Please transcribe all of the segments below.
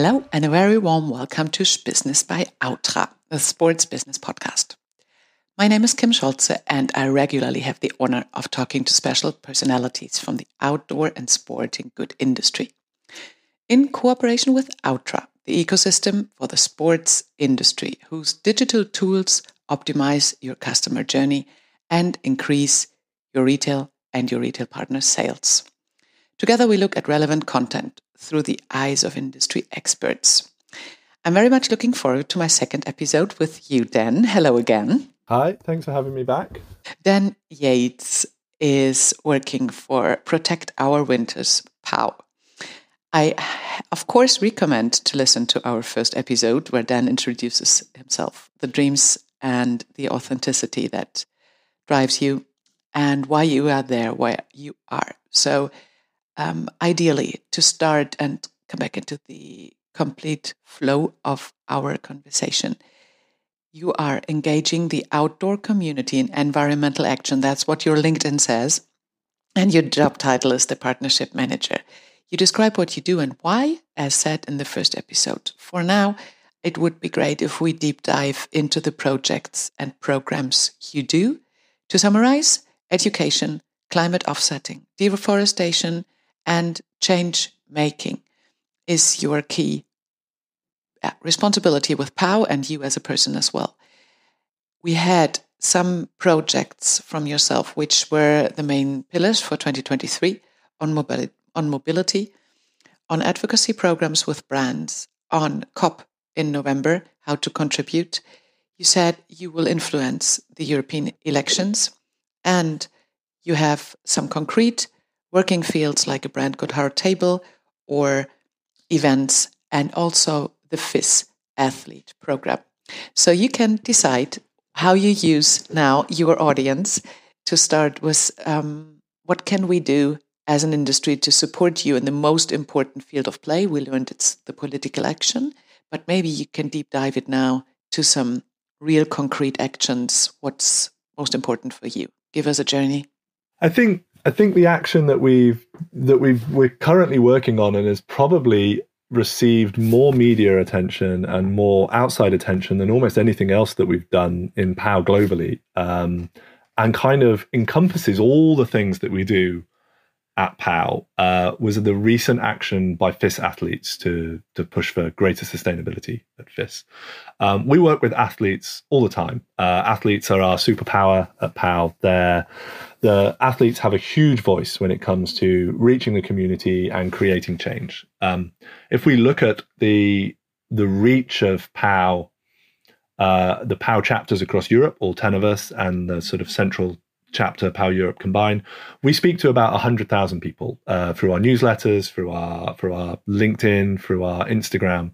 Hello, and a very warm welcome to Business by Outtra, the sports business podcast. My name is Kim Scholze, and I regularly have the honor of talking to special personalities from the outdoor and sporting good industry. In cooperation with Outtra, the ecosystem for the sports industry, whose digital tools optimize your customer journey and increase your retail and your retail partners' sales. Together, we look at relevant content through the eyes of industry experts. I'm very much looking forward to my second episode with you, Dan. Hello again. Hi, thanks for having me back. Dan Yates is working for Protect Our Winters POW. I, of course, recommend to listen to our first episode where Dan introduces himself, the dreams and the authenticity that drives you, and why you are there where you are. So, um, ideally to start and come back into the complete flow of our conversation. You are engaging the outdoor community in environmental action. That's what your LinkedIn says. And your job title is the partnership manager. You describe what you do and why, as said in the first episode. For now, it would be great if we deep dive into the projects and programs you do. To summarize, education, climate offsetting, deforestation, and change making is your key uh, responsibility with POW and you as a person as well. We had some projects from yourself, which were the main pillars for 2023 on mobility, on mobility, on advocacy programs with brands, on COP in November, how to contribute. You said you will influence the European elections, and you have some concrete working fields like a brand Goodhart table or events, and also the FIS athlete program. So you can decide how you use now your audience to start with um, what can we do as an industry to support you in the most important field of play. We learned it's the political action, but maybe you can deep dive it now to some real concrete actions. What's most important for you? Give us a journey. I think I think the action that we've that we've we're currently working on and has probably received more media attention and more outside attention than almost anything else that we've done in POW globally, um, and kind of encompasses all the things that we do at POW uh, was the recent action by FIS athletes to to push for greater sustainability at FIS. Um, we work with athletes all the time. Uh, athletes are our superpower at POW. They're, the athletes have a huge voice when it comes to reaching the community and creating change. Um, if we look at the the reach of POW, uh, the POW chapters across Europe, all ten of us, and the sort of central chapter POW Europe Combine. we speak to about 100,000 people uh, through our newsletters, through our through our LinkedIn, through our Instagram.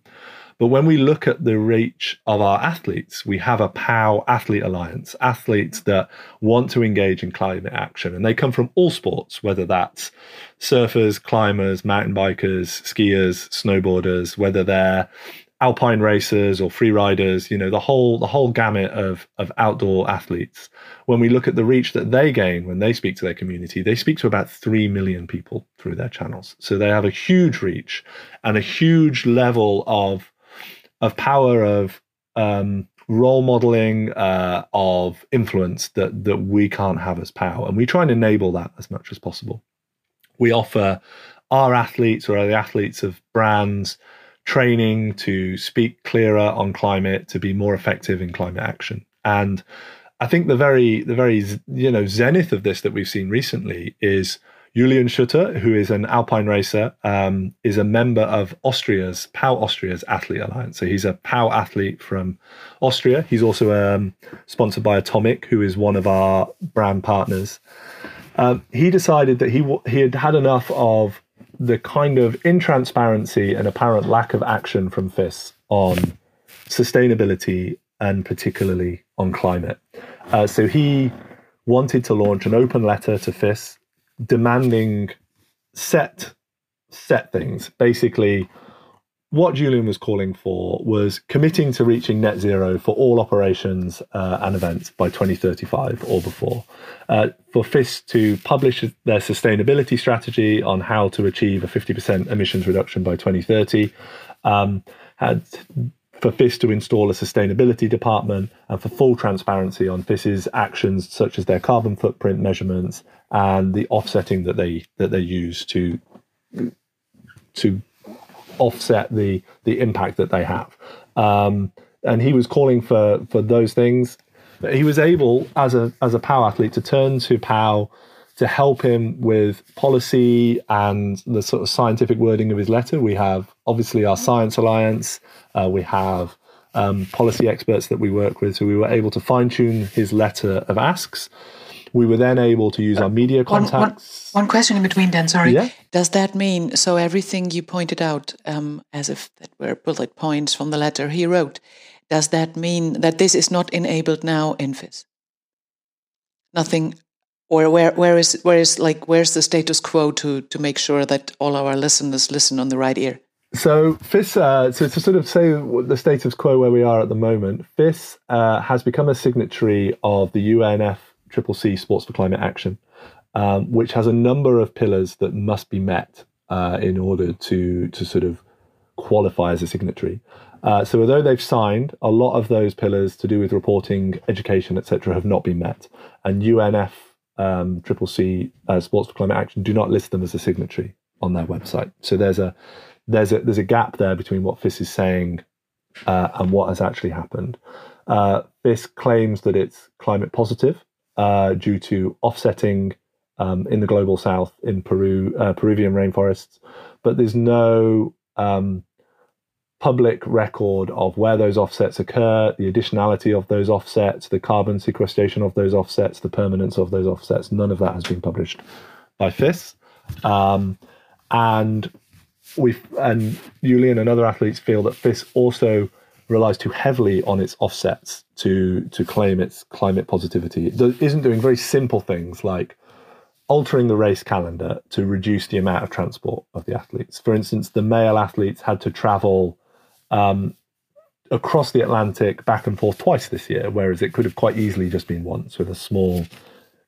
But when we look at the reach of our athletes, we have a POW Athlete Alliance, athletes that want to engage in climate action. And they come from all sports, whether that's surfers, climbers, mountain bikers, skiers, snowboarders, whether they're alpine racers or free riders, you know, the whole the whole gamut of of outdoor athletes. When we look at the reach that they gain when they speak to their community, they speak to about 3 million people through their channels. So they have a huge reach and a huge level of of POW of um, role modeling uh, of influence that that we can't have as power and we try and enable that as much as possible we offer our athletes or the athletes of brands training to speak clearer on climate, to be more effective in climate action. And I think the very the very you know zenith of this that we've seen recently is Julian Schutter, who is an alpine racer, um, is a member of Austria's POW Austria's Athlete Alliance. So he's a POW athlete from Austria. He's also um, sponsored by Atomic, who is one of our brand partners. Um, he decided that he he had had enough of the kind of intransparency and apparent lack of action from FIS on sustainability and particularly on climate. Uh, so he wanted to launch an open letter to FIS demanding set set things. Basically, what Julian was calling for was committing to reaching net zero for all operations uh, and events by 2035 or before. Uh, for FIS to publish their sustainability strategy on how to achieve a 50% emissions reduction by 2030, um, had for FIS to install a sustainability department and for full transparency on FIS's actions, such as their carbon footprint measurements and the offsetting that they that they use to to offset the the impact that they have. Um, and he was calling for for those things. He was able, as a as a POW athlete, to turn to POW to help him with policy and the sort of scientific wording of his letter. We have obviously our Science Alliance, uh, we have um, policy experts that we work with. So we were able to fine tune his letter of asks. We were then able to use our media contacts. One, one, one question in between, then. Sorry. Yeah? Does that mean so? Everything you pointed out, um, as if that were bullet points from the letter he wrote, does that mean that this is not enabled now in FIS? Nothing or where where is where is like where's the status quo to to make sure that all our listeners listen on the right ear so FIS, uh, so to sort of say the status quo where we are at the moment, FIS uh, has become a signatory of the UNFCCC Sports for Climate Action, um, which has a number of pillars that must be met uh, in order to to sort of qualify as a signatory. Uh, so although they've signed, a lot of those pillars to do with reporting, education, etc., have not been met, and UNF um, Triple C uh, Sports for Climate Action do not list them as a signatory on their website. So there's a there's a there's a gap there between what FIS is saying uh, and what has actually happened. Uh, FIS claims that it's climate positive uh, due to offsetting um, in the global south in Peru uh, Peruvian rainforests, but there's no um, public record of where those offsets occur, the additionality of those offsets, the carbon sequestration of those offsets, the permanence of those offsets. None of that has been published by FIS. Um, and we and Julian and other athletes feel that FIS also relies too heavily on its offsets to to claim its climate positivity. It isn't doing very simple things like altering the race calendar to reduce the amount of transport of the athletes. For instance, the male athletes had to travel um, across the Atlantic back and forth twice this year, whereas it could have quite easily just been once with a small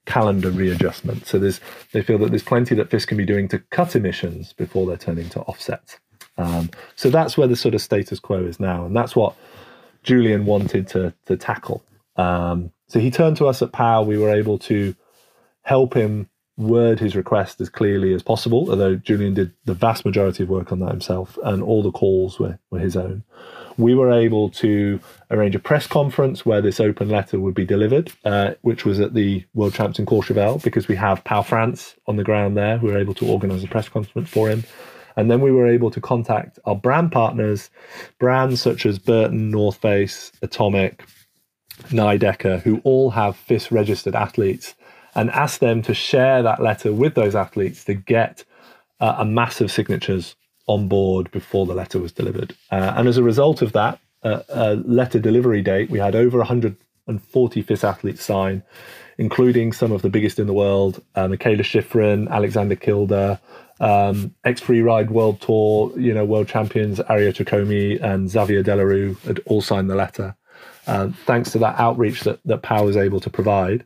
calendar readjustment. So there's they feel that there's plenty that FIS can be doing to cut emissions before they're turning to offsets. Um, so that's where the sort of status quo is now, and that's what Julian wanted to to tackle. Um, so he turned to us at POW. We were able to help him word his request as clearly as possible, although Julian did the vast majority of work on that himself, and all the calls were, were his own. We were able to arrange a press conference where this open letter would be delivered, uh, which was at the World Champs in Courchevel, because we have POW France on the ground there. We were able to organize a press conference for him. And then we were able to contact our brand partners, brands such as Burton, North Face, Atomic, Nidecker, who all have FIS registered athletes and ask them to share that letter with those athletes to get uh, a massive signatures on board before the letter was delivered. Uh, and as a result of that uh, letter delivery date, we had over 140 FIS athletes sign, including some of the biggest in the world uh, Mikaela Shiffrin, Aleksander Kilde, um, X Free Ride World Tour, you know, world champions Arianna Tricomi and Xavier De Le Rue had all signed the letter. Uh, thanks to that outreach that, that POW was able to provide.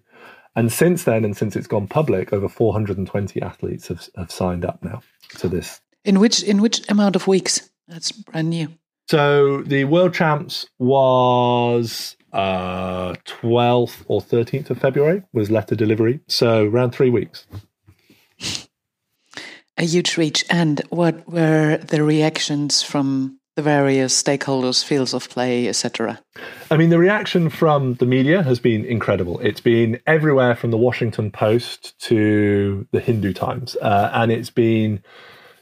And since then, and since it's gone public, over 420 athletes have, have signed up now to this. In which in which amount of weeks? That's brand new. So the World Champs was uh, 12th or 13th of February was letter delivery. So around three weeks. A huge reach. And what were the reactions from the various stakeholders, fields of play, etc. I mean, the reaction from the media has been incredible. It's been everywhere from the Washington Post to the Hindu Times, uh, and it's been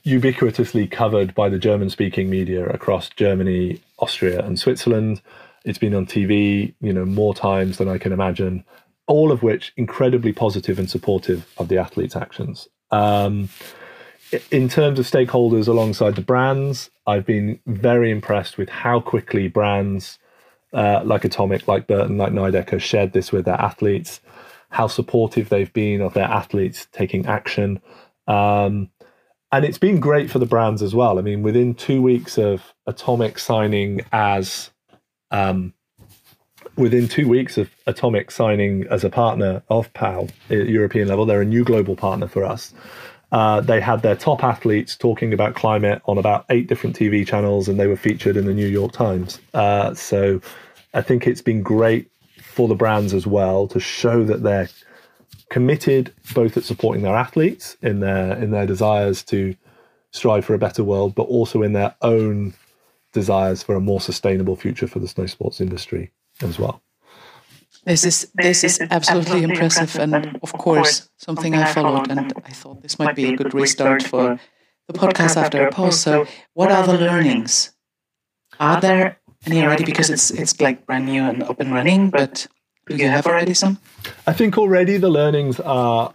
ubiquitously covered by the German speaking media across Germany, Austria, and Switzerland. It's been on TV, you know, more times than I can imagine, all of which incredibly positive and supportive of the athletes' actions. Um, in terms of stakeholders alongside the brands, I've been very impressed with how quickly brands uh, like Atomic, like Burton, like Nidecker shared this with their athletes, how supportive they've been of their athletes taking action. Um, and it's been great for the brands as well. I mean, within two weeks of Atomic signing as, um, within two weeks of Atomic signing as a partner of POW at European level, they're a new global partner for us. Uh, they had their top athletes talking about climate on about eight different TV channels, and they were featured in the New York Times. Uh, so I think it's been great for the brands as well to show that they're committed both at supporting their athletes in their in their desires to strive for a better world, but also in their own desires for a more sustainable future for the snow sports industry as well. This is this is absolutely impressive, and of course something I followed, and I thought this might be a good restart for the podcast after a pause. So, what are the learnings? Are there any already? Because it's it's like brand new and up and running, but do you have already some? I think already the learnings are.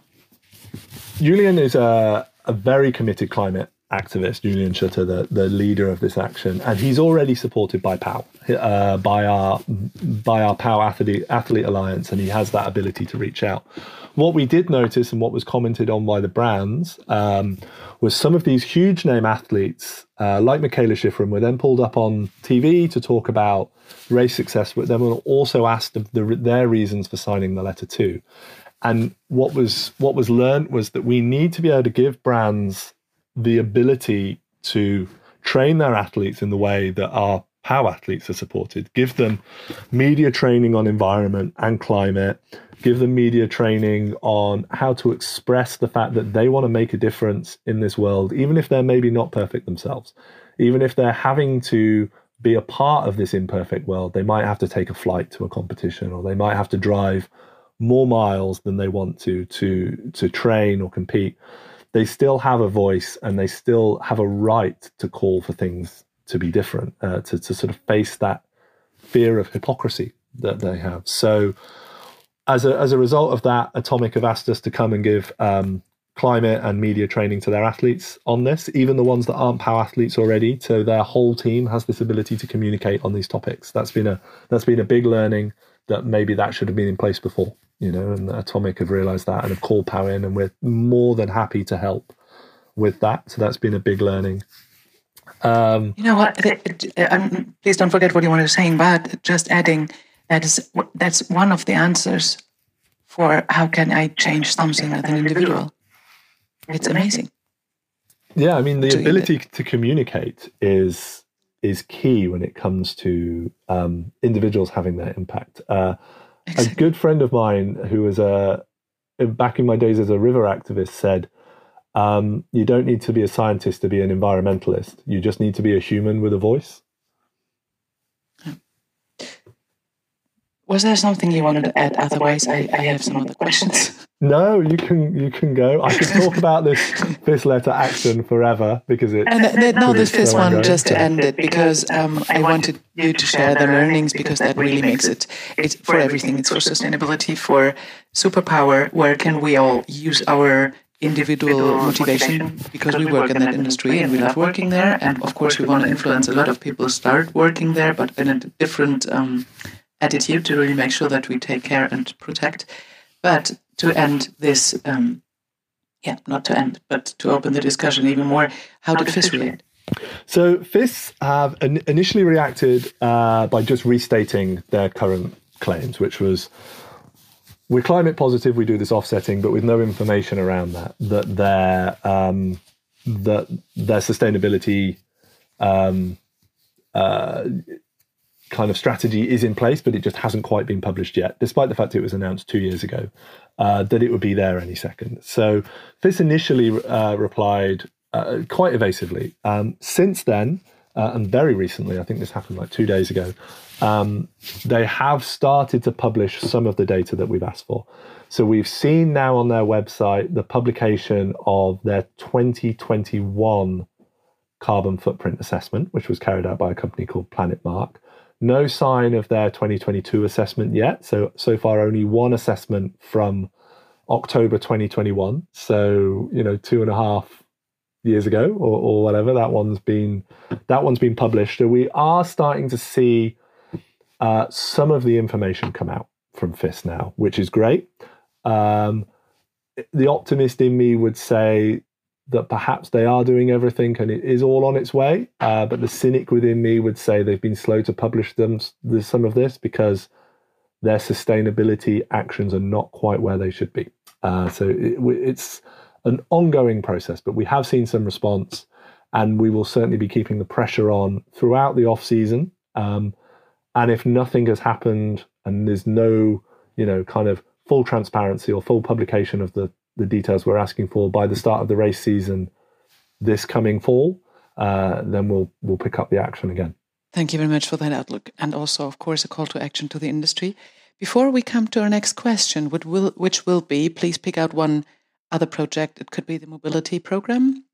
Julian is a, a very committed climate activist, Julian Schutter, the, the leader of this action, and he's already supported by POW, uh, by our by our POW athlete, athlete alliance, and he has that ability to reach out. What we did notice, and what was commented on by the brands, um, was some of these huge name athletes, uh, like Mikaela Shiffrin, were then pulled up on TV to talk about race success, but then were also asked the, their reasons for signing the letter too. And what was what was learned was that we need to be able to give brands the ability to train their athletes in the way that our POW athletes are supported. Give them media training on environment and climate. Give them media training on how to express the fact that they want to make a difference in this world, even if they're maybe not perfect themselves. Even if they're having to be a part of this imperfect world, they might have to take a flight to a competition or they might have to drive more miles than they want to to to train or compete they still have a voice and they still have a right to call for things to be different, uh, to, to sort of face that fear of hypocrisy that they have. So, as a, as a result of that, Atomic have asked us to come and give um, climate and media training to their athletes on this, even the ones that aren't POW athletes already. So their whole team has this ability to communicate on these topics. That's been a that's been a big learning that maybe that should have been in place before you know, and Atomic have realized that and have called POW in, and we're more than happy to help with that. So that's been a big learning. Um, you know what? Um, please don't forget what you were saying, but just adding that is that's one of the answers for how can I change something as an individual. It's amazing. Yeah, I mean the ability to communicate is is key when it comes to um, individuals having their impact. Uh, a good friend of mine who was a back in my days as a river activist said um, you don't need to be a scientist to be an environmentalist. You just need to be a human with a voice. Was there something you wanted to add? Otherwise i, I have some other questions. No you can you can go. I could talk about this this letter action forever because it and th- no this this one just to end it because um, i wanted you to share the learnings because that really makes it it's for everything. It's for sustainability for superpower. Where can we all use our individual motivation because we work in that industry and we love working there and of course we want to influence a lot of people start working there but in a different um, attitude to really make sure that we take care and protect but to end this, um, yeah, not to end, but to open the discussion even more, how did FIS react? So FIS have initially reacted uh, by just restating their current claims, which was we're climate positive, we do this offsetting, but with no information around that. That their um, that their sustainability um, uh, kind of strategy is in place, but it just hasn't quite been published yet, despite the fact it was announced two years ago uh, that it would be there any second. So FIS initially uh, replied uh, quite evasively. Um, since then, uh, and very recently, I think this happened like two days ago, um, they have started to publish some of the data that we've asked for. So we've seen now on their website the publication of their 2021 carbon footprint assessment, which was carried out by a company called Planet Mark. No sign of their 2022 assessment yet. So, so far, only one assessment from October 2021. So, you know, two and a half years ago or, or whatever. That one's been that one's been published. So we are starting to see uh, some of the information come out from FIS now, which is great. Um, the optimist in me would say that perhaps they are doing everything and it is all on its way. Uh, but the cynic within me would say they've been slow to publish them some of this because their sustainability actions are not quite where they should be. Uh, so it, it's an ongoing process, but we have seen some response, and we will certainly be keeping the pressure on throughout the off season. Um, and if nothing has happened and there's no, you know, kind of full transparency or full publication of the the details we're asking for by the start of the race season this coming fall, uh, then we'll we'll pick up the action again. Thank you very much for that outlook, and also, of course, a call to action to the industry. Before we come to our next question, which will, which will be, please pick out one other project. It could be the mobility program,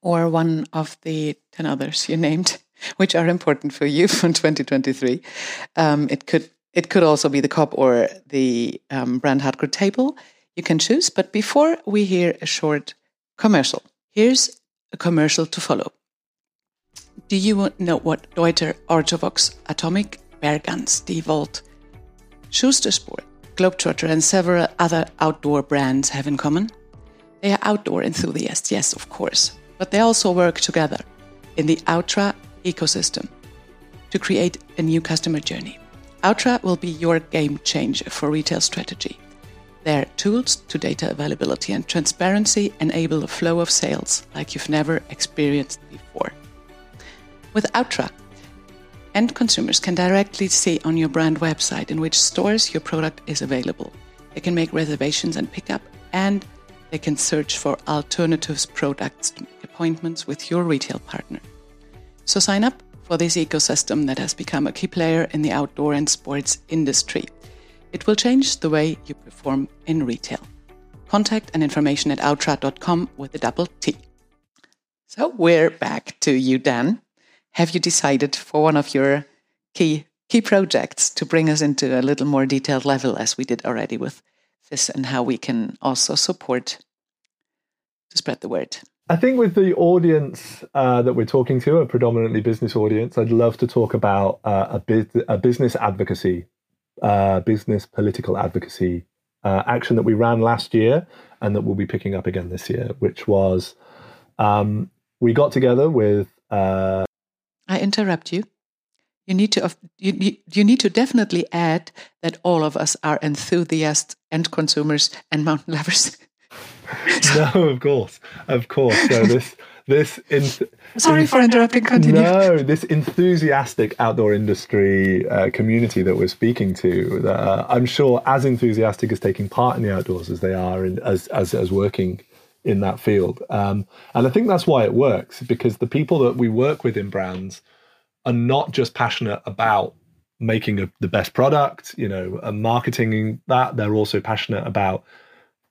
or one of the ten others you named, which are important for you from 2023. Um, it could it could also be the COP or the um, brand hardcore table. You can choose. But before we hear a short commercial, here's a commercial to follow. Do you know what Deuter, Ortovox, Atomic, Bergans, Devold, Schuster Sport, Globetrotter, and several other outdoor brands have in common? They are outdoor enthusiasts, yes, of course, but they also work together in the Outtra ecosystem to create a new customer journey. Outtra will be your game changer for retail strategy. Their tools to data availability and transparency enable a flow of sales like you've never experienced before. With Outtra, end consumers can directly see on your brand website in which stores your product is available. They can make reservations and pick up, and they can search for alternatives products to make appointments with your retail partner. So sign up for this ecosystem that has become a key player in the outdoor and sports industry. It will change the way you perform in retail. Contact and information at outtra.com with a double T. So we're back to you, Dan. Have you decided for one of your key key projects to bring us into a little more detailed level as we did already with this and how we can also support to spread the word? I think with the audience uh, that we're talking to, a predominantly business audience, I'd love to talk about uh, a, a business advocacy uh, business political advocacy uh, action that we ran last year and that we'll be picking up again this year, which was um, we got together with. Uh, I interrupt you. You need to you, you need to definitely add that all of us are enthusiasts and consumers and mountain lovers. no, of course, of course. So this this in, sorry in, for interrupting continue no this enthusiastic outdoor industry uh, community that we're speaking to uh, i'm sure as enthusiastic as taking part in the outdoors as they are in, as, as as working in that field um, and i think that's why it works because the people that we work with in brands are not just passionate about making a, the best product you know and marketing that they're also passionate about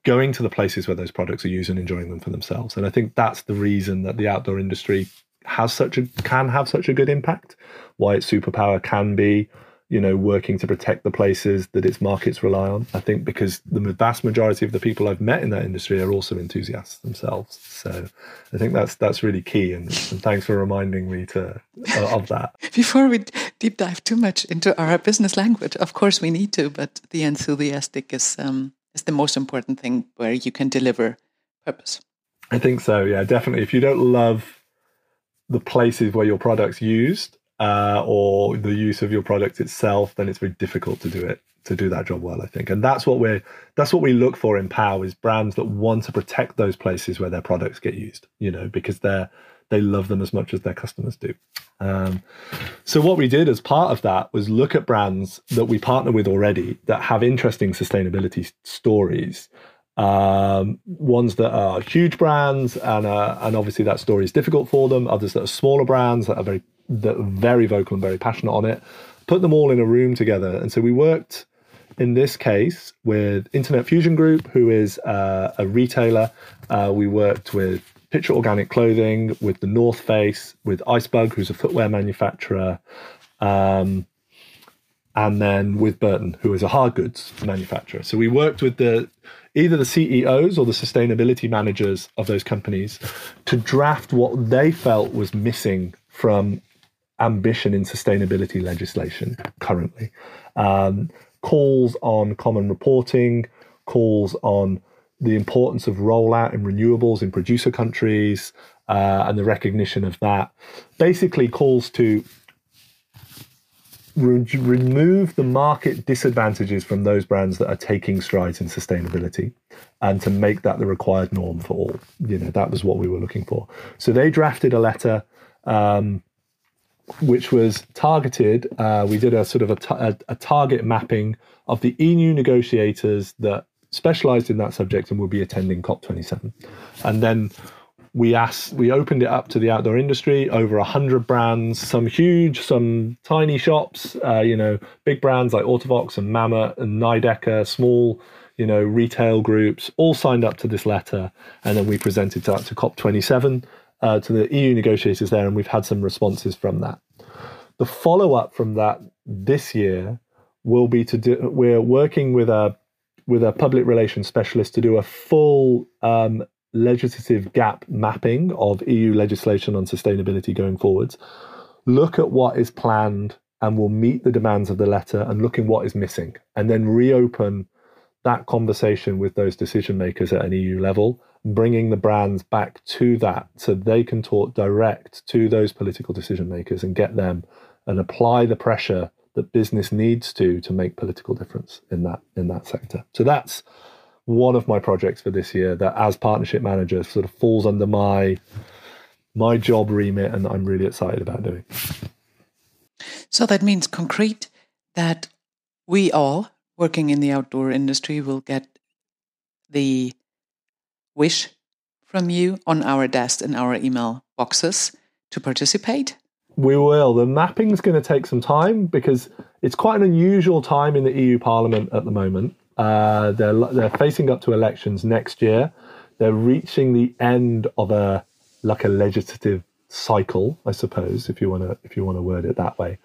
going to the places where those products are used and enjoying them for themselves. And I think that's the reason that the outdoor industry has such a can have such a good impact. Why its superpower can be, you know, working to protect the places that its markets rely on. I think because the vast majority of the people I've met in that industry are also enthusiasts themselves. So I think that's that's really key. And, and thanks for reminding me to uh, of that. Before we deep dive too much into our business language, of course we need to, but the enthusiastic is um, is the most important thing where you can deliver purpose. I think so. Yeah, definitely. If you don't love the places where your product's used uh, or the use of your product itself, then it's very difficult to do it to do that job well. I think, and that's what we're that's what we look for in POW is brands that want to protect those places where their products get used. You know, because they're they love them as much as their customers do. Um, so what we did as part of that was look at brands that we partner with already that have interesting sustainability stories. Um, ones that are huge brands and uh, and obviously that story is difficult for them. Others that are smaller brands that are very that are very vocal and very passionate on it. Put them all in a room together, and so we worked in this case with Internet Fusion Group, who is uh, a retailer. Uh, we worked with Picture Organic Clothing, with the North Face, with Icebug, who's a footwear manufacturer, um, and then with Burton, who is a hard goods manufacturer. So we worked with the either the CEOs or the sustainability managers of those companies to draft what they felt was missing from ambition in sustainability legislation currently. Um, calls on common reporting, calls on the importance of rollout in renewables in producer countries uh, and the recognition of that basically calls to re- remove the market disadvantages from those brands that are taking strides in sustainability and to make that the required norm for all. You know, that was what we were looking for. So they drafted a letter um, which was targeted. Uh, we did a sort of a, a, a target mapping of the EU negotiators that specialized in that subject and will be attending COP27. And then we asked, we opened it up to the outdoor industry, over 100 brands, some huge, some tiny shops, uh, you know, big brands like Ortovox and Mammut and Nidecker, small, you know, retail groups, all signed up to this letter. And then we presented that to COP27, uh, to the EU negotiators there, and we've had some responses from that. The follow up from that this year will be to do, we're working with a with a public relations specialist to do a full um, legislative gap mapping of EU legislation on sustainability going forwards, look at what is planned and will meet the demands of the letter and look in what is missing, and then reopen that conversation with those decision makers at an EU level, bringing the brands back to that so they can talk direct to those political decision makers and get them and apply the pressure that business needs to to make political difference in that in that sector. So that's one of my projects for this year that as partnership manager sort of falls under my my job remit and I'm really excited about doing. So that means concrete that we all working in the outdoor industry will get the wish from you on our desk in our email boxes to participate? We will. The mapping's going to take some time because it's quite an unusual time in the EU Parliament at the moment. Uh, they're they're facing up to elections next year. They're reaching the end of a like a legislative cycle, I suppose, if you want to if you want to word it that way.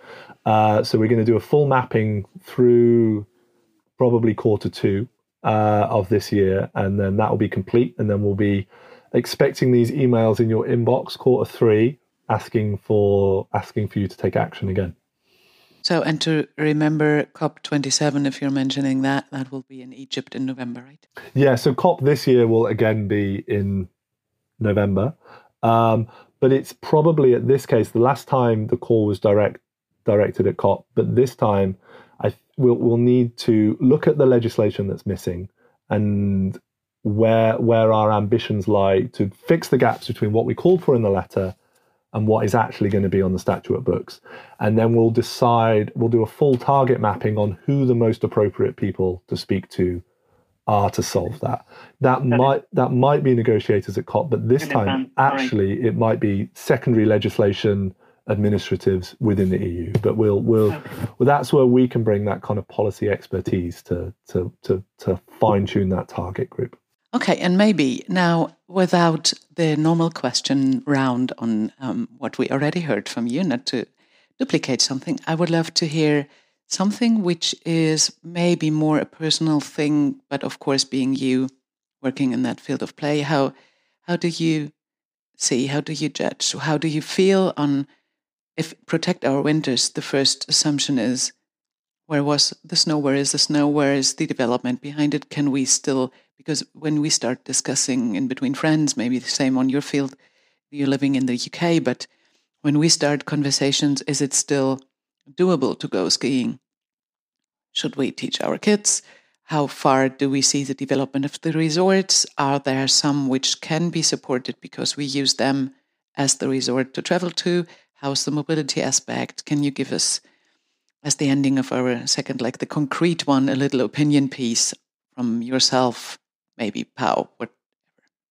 Uh, so we're going to do a full mapping through probably quarter two uh, of this year, and then that will be complete, and then we'll be expecting these emails in your inbox quarter three, asking for asking for you to take action again. So, and to remember COP27, if you're mentioning that, that will be in Egypt in November, right? Yeah, so COP this year will again be in November. Um, but it's probably at this case, the last time the call was direct directed at COP, but this time I we'll, we'll need to look at the legislation that's missing and where where our ambitions lie to fix the gaps between what we called for in the letter and what is actually going to be on the statute books. And then we'll decide, we'll do a full target mapping on who the most appropriate people to speak to are to solve that. That might that might be negotiators at COP, but this time actually it might be secondary legislation administratives within the EU. But we'll we'll okay. well that's where we can bring that kind of policy expertise to to to to fine tune that target group. Okay, and maybe now without the normal question round on um, what we already heard from you, not to duplicate something, I would love to hear something which is maybe more a personal thing, but of course, being you working in that field of play, how how do you see? How do you judge? How do you feel on if protect our winters? The first assumption is where was the snow? Where is the snow? Where is the development behind it? Can we still because when we start discussing in between friends, maybe the same on your field, you're living in the UK, but when we start conversations, is it still doable to go skiing? Should we teach our kids? How far do we see the development of the resorts? Are there some which can be supported because we use them as the resort to travel to? How's the mobility aspect? Can you give us, as the ending of our second, like the concrete one, a little opinion piece from yourself maybe POW, whatever.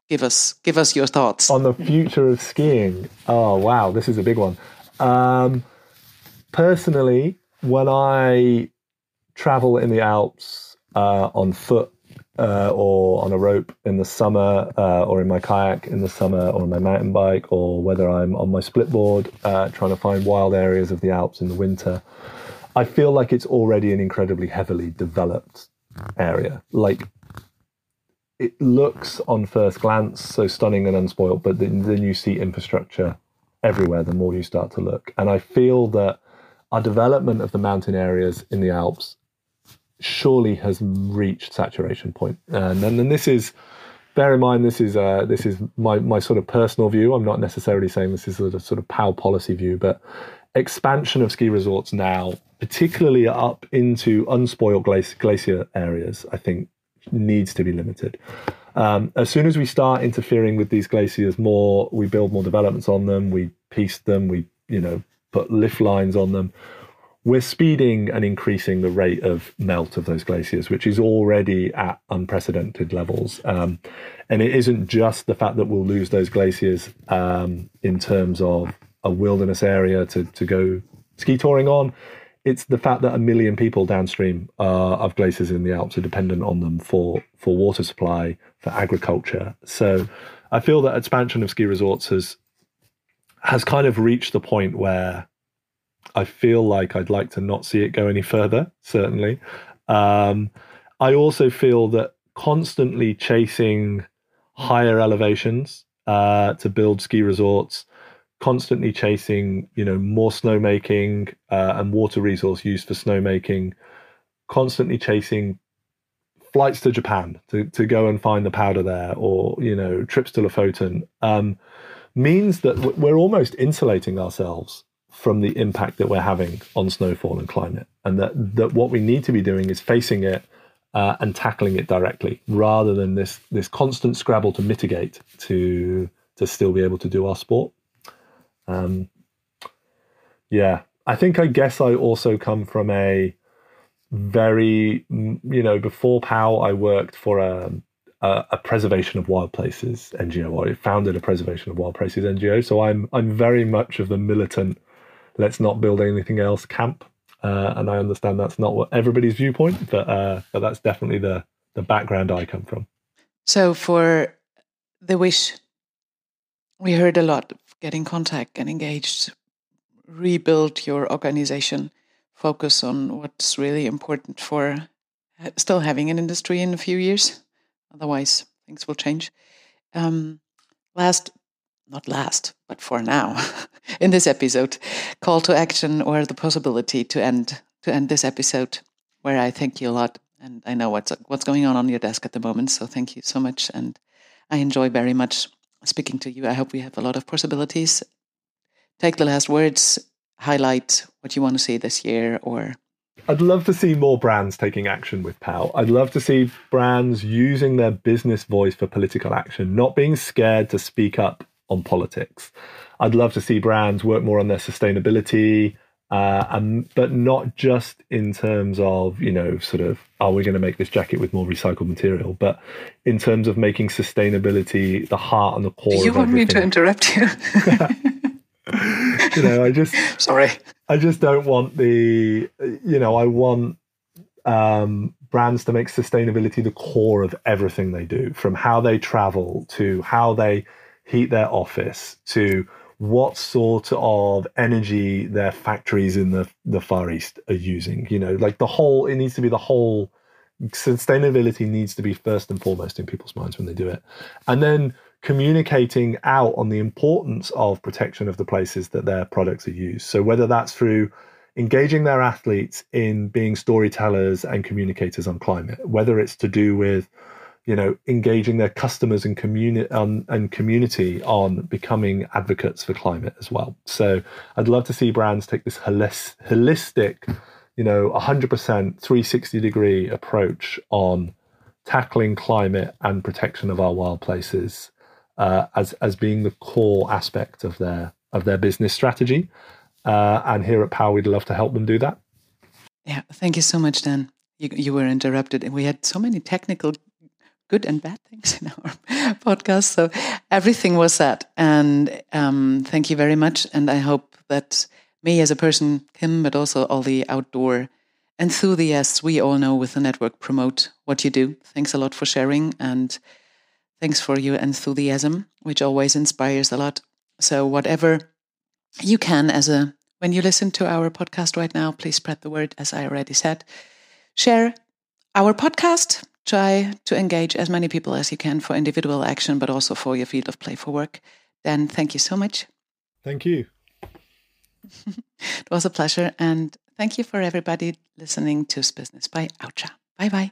Give us give us your thoughts on the future of skiing. Oh wow, this is a big one. Um, personally, when I travel in the Alps uh, on foot uh, or on a rope in the summer, uh, or in my kayak in the summer, or on my mountain bike, or whether I'm on my splitboard uh, trying to find wild areas of the Alps in the winter, I feel like it's already an incredibly heavily developed area. Like it looks on first glance so stunning and unspoiled, but then, then you see infrastructure everywhere the more you start to look. And I feel that our development of the mountain areas in the Alps surely has reached saturation point. And then this is, bear in mind, this is uh, this is my my sort of personal view. I'm not necessarily saying this is a sort of POW policy view, but expansion of ski resorts now, particularly up into unspoiled glacier areas, I think needs to be limited. Um, as soon as we start interfering with these glaciers more, we build more developments on them, we piece them, we you know put lift lines on them. We're speeding and increasing the rate of melt of those glaciers, which is already at unprecedented levels. Um, and it isn't just the fact that we'll lose those glaciers um, in terms of a wilderness area to, to go ski touring on. It's the fact that a million people downstream uh, of glaciers in the Alps are dependent on them for, for water supply, for agriculture. So I feel that expansion of ski resorts has has kind of reached the point where I feel like I'd like to not see it go any further. Certainly, um, I also feel that constantly chasing higher elevations uh, to build ski resorts constantly chasing, you know, more snowmaking uh, and water resource used for snowmaking, constantly chasing flights to Japan to, to go and find the powder there, or you know, trips to Lofoten, um, means that we're almost insulating ourselves from the impact that we're having on snowfall and climate, and that that what we need to be doing is facing it. Uh, and tackling it directly, rather than this this constant scrabble to mitigate to to still be able to do our sport. Um, yeah, I think I guess I also come from a very you know before POW I worked for a, a, a preservation of wild places NGO or I founded a preservation of wild places NGO. So I'm I'm very much of the militant let's not build anything else camp. Uh, and I understand that's not what everybody's viewpoint, but uh, but that's definitely the the background I come from. So for the wish, we heard a lot get in contact get engaged, rebuild your organization, focus on what's really important for still having an industry in a few years. Otherwise, things will change. Um, last, not last, but for now, in this episode, call to action or the possibility to end to end this episode, where I thank you a lot, and I know what's what's going on on your desk at the moment. So thank you so much, and I enjoy very much speaking to you. I hope we have a lot of possibilities. Take the last words, highlight what you want to see this year or I'd love to see more brands taking action with POW. I'd love to see brands using their business voice for political action, not being scared to speak up on politics. I'd love to see brands work more on their sustainability, uh, and but not just in terms of you know sort of are we going to make this jacket with more recycled material, but in terms of making sustainability the heart and the core. Do you want everything. me to interrupt you? you know, I just sorry. I just don't want the you know I want um, brands to make sustainability the core of everything they do, from how they travel to how they heat their office to what sort of energy their factories in the, the Far East are using. You know, like the whole, it needs to be the whole sustainability needs to be first and foremost in people's minds when they do it. And then communicating out on the importance of protection of the places that their products are used. So whether that's through engaging their athletes in being storytellers and communicators on climate, whether it's to do with you know, engaging their customers and community um, and community on becoming advocates for climate as well. So I'd love to see brands take this holistic, you know, 100% 360 degree approach on tackling climate and protection of our wild places uh, as as being the core aspect of their of their business strategy. Uh, and here at POW, we'd love to help them do that. Yeah, thank you so much, Dan. You, you were interrupted, and we had so many technical good and bad things in our podcast. So everything was said. And um, thank you very much. And I hope that me as a person, Kim, but also all the outdoor enthusiasts we all know with the network promote what you do. Thanks a lot for sharing. And thanks for your enthusiasm, which always inspires a lot. So whatever you can as a when you listen to our podcast right now, please spread the word, as I already said. Share our podcast Try to engage as many people as you can for individual action, but also for your field of play for work. Dan, thank you so much. Thank you. it was a pleasure. And thank you for everybody listening to Business by Outtra. Bye bye.